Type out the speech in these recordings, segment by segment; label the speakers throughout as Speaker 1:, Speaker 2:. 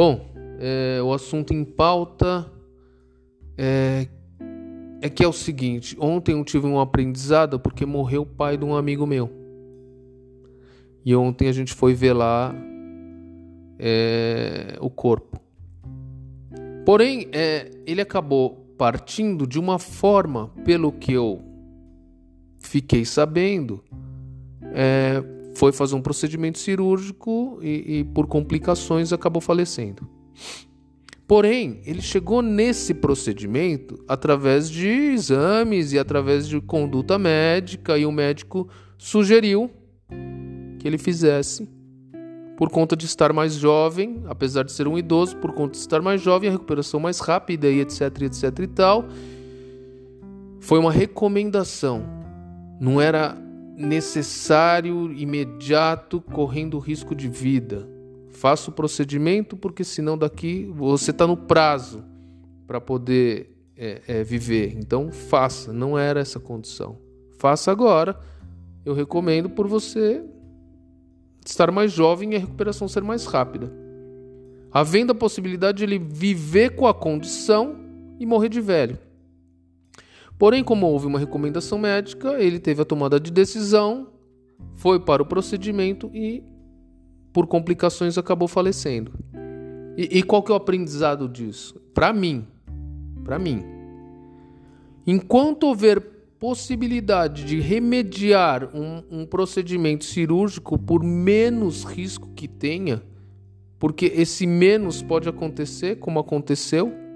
Speaker 1: Bom, é, o assunto em pauta é, é que é o seguinte: ontem eu tive um aprendizado porque morreu o pai de um amigo meu. E ontem a gente foi lá é, o corpo. Porém, é, ele acabou partindo de uma forma, pelo que eu fiquei sabendo, é, foi fazer um procedimento cirúrgico e, e por complicações acabou falecendo. Porém, ele chegou nesse procedimento através de exames e através de conduta médica, e o médico sugeriu que ele fizesse. Por conta de estar mais jovem, apesar de ser um idoso, por conta de estar mais jovem, a recuperação mais rápida e etc, etc e tal. Foi uma recomendação. Não era necessário, imediato, correndo risco de vida. Faça o procedimento, porque senão daqui você está no prazo para poder é, é, viver. Então faça, não era essa condição. Faça agora. Eu recomendo por você estar mais jovem e a recuperação ser mais rápida. Havendo a possibilidade de ele viver com a condição e morrer de velho. Porém, como houve uma recomendação médica, ele teve a tomada de decisão, foi para o procedimento e, por complicações, acabou falecendo. E, e qual que é o aprendizado disso? Para mim, para mim, enquanto houver possibilidade de remediar um, um procedimento cirúrgico por menos risco que tenha, porque esse menos pode acontecer, como aconteceu,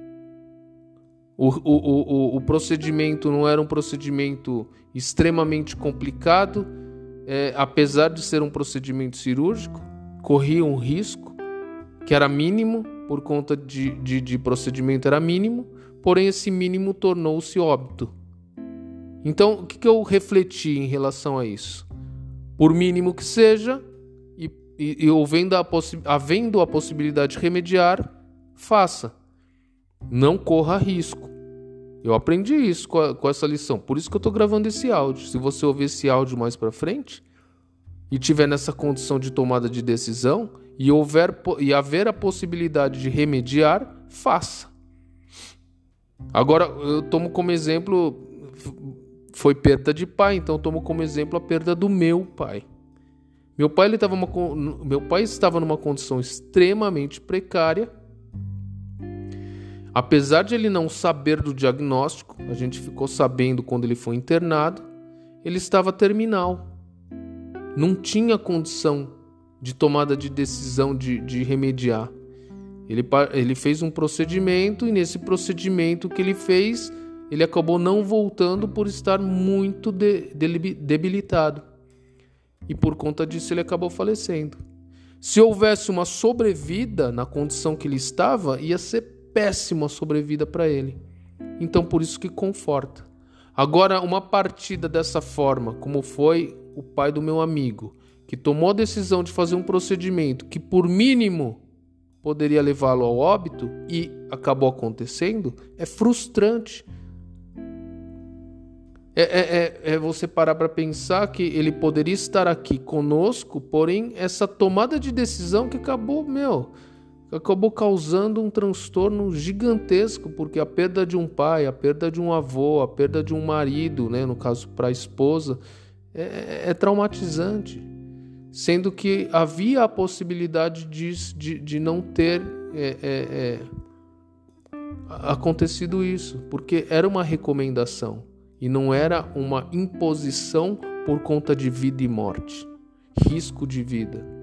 Speaker 1: o, o, o, o procedimento não era um procedimento extremamente complicado, é, apesar de ser um procedimento cirúrgico, corria um risco que era mínimo, por conta de, de, de procedimento era mínimo, porém esse mínimo tornou-se óbito. Então, o que, que eu refleti em relação a isso? Por mínimo que seja, e, e, e havendo, a havendo a possibilidade de remediar, faça. Não corra risco. Eu aprendi isso com, a, com essa lição. Por isso que eu estou gravando esse áudio. Se você ouvir esse áudio mais para frente e tiver nessa condição de tomada de decisão e houver e haver a possibilidade de remediar, faça. Agora eu tomo como exemplo foi perda de pai, então eu tomo como exemplo a perda do meu pai. Meu pai ele estava meu pai estava numa condição extremamente precária Apesar de ele não saber do diagnóstico, a gente ficou sabendo quando ele foi internado, ele estava terminal. Não tinha condição de tomada de decisão de, de remediar. Ele, ele fez um procedimento e nesse procedimento que ele fez, ele acabou não voltando por estar muito de, de, debilitado. E por conta disso ele acabou falecendo. Se houvesse uma sobrevida na condição que ele estava, ia ser péssima sobrevida para ele. Então por isso que conforta. Agora, uma partida dessa forma, como foi o pai do meu amigo, que tomou a decisão de fazer um procedimento que, por mínimo, poderia levá-lo ao óbito e acabou acontecendo, é frustrante. É, é, é, é você parar para pensar que ele poderia estar aqui conosco, porém, essa tomada de decisão que acabou, meu, acabou causando um transtorno gigantesco, porque a perda de um pai, a perda de um avô, a perda de um marido, né, no caso para a esposa, é, é, traumatizante. Sendo que havia a possibilidade de, de, de não ter é, é, é acontecido isso, porque era uma recomendação e não era uma imposição por conta de vida e morte, risco de vida.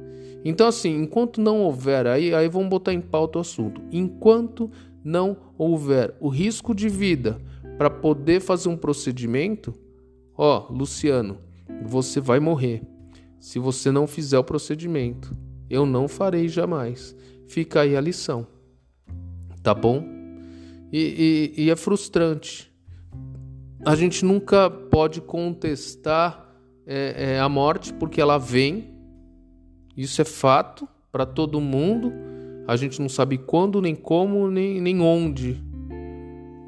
Speaker 1: Então, assim, enquanto não houver, aí, aí vamos botar em pauta o assunto. Enquanto não houver o risco de vida para poder fazer um procedimento, ó, Luciano, você vai morrer. Se você não fizer o procedimento, eu não farei jamais. Fica aí a lição, tá bom? E, e, e é frustrante. A gente nunca pode contestar é, é, a morte porque ela vem isso é fato para todo mundo. A gente não sabe quando, nem como, nem, nem onde.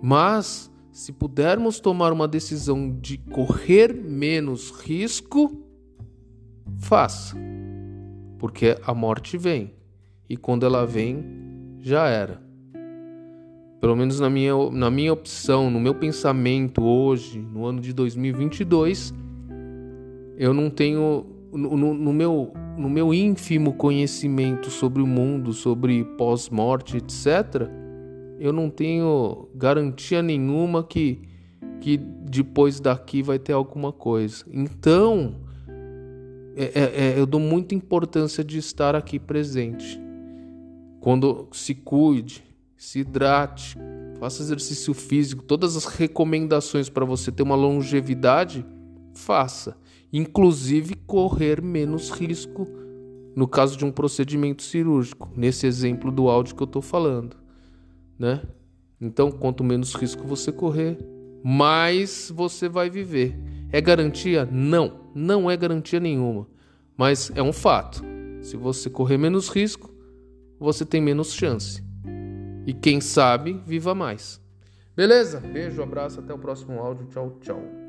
Speaker 1: Mas, se pudermos tomar uma decisão de correr menos risco, faça. Porque a morte vem. E quando ela vem, já era. Pelo menos na minha, na minha opção, no meu pensamento hoje, no ano de 2022, eu não tenho. No, no, no meu, no meu ínfimo conhecimento sobre o mundo, sobre pós-morte, etc., eu não tenho garantia nenhuma que, que depois daqui vai ter alguma coisa. Então, é, é, é eu dou muita importância de estar aqui presente. Quando se cuide, se hidrate, faça exercício físico, todas as recomendações para você ter uma longevidade, faça. Inclusive correr menos risco no caso de um procedimento cirúrgico, nesse exemplo do áudio que eu estou falando, né? Então, quanto menos risco você correr, mais você vai viver. É garantia? Não, não é garantia nenhuma, mas é um fato. Se você correr menos risco, você tem menos chance. E quem sabe, viva mais. Beleza? Beijo, abraço, até o próximo áudio. Tchau, tchau.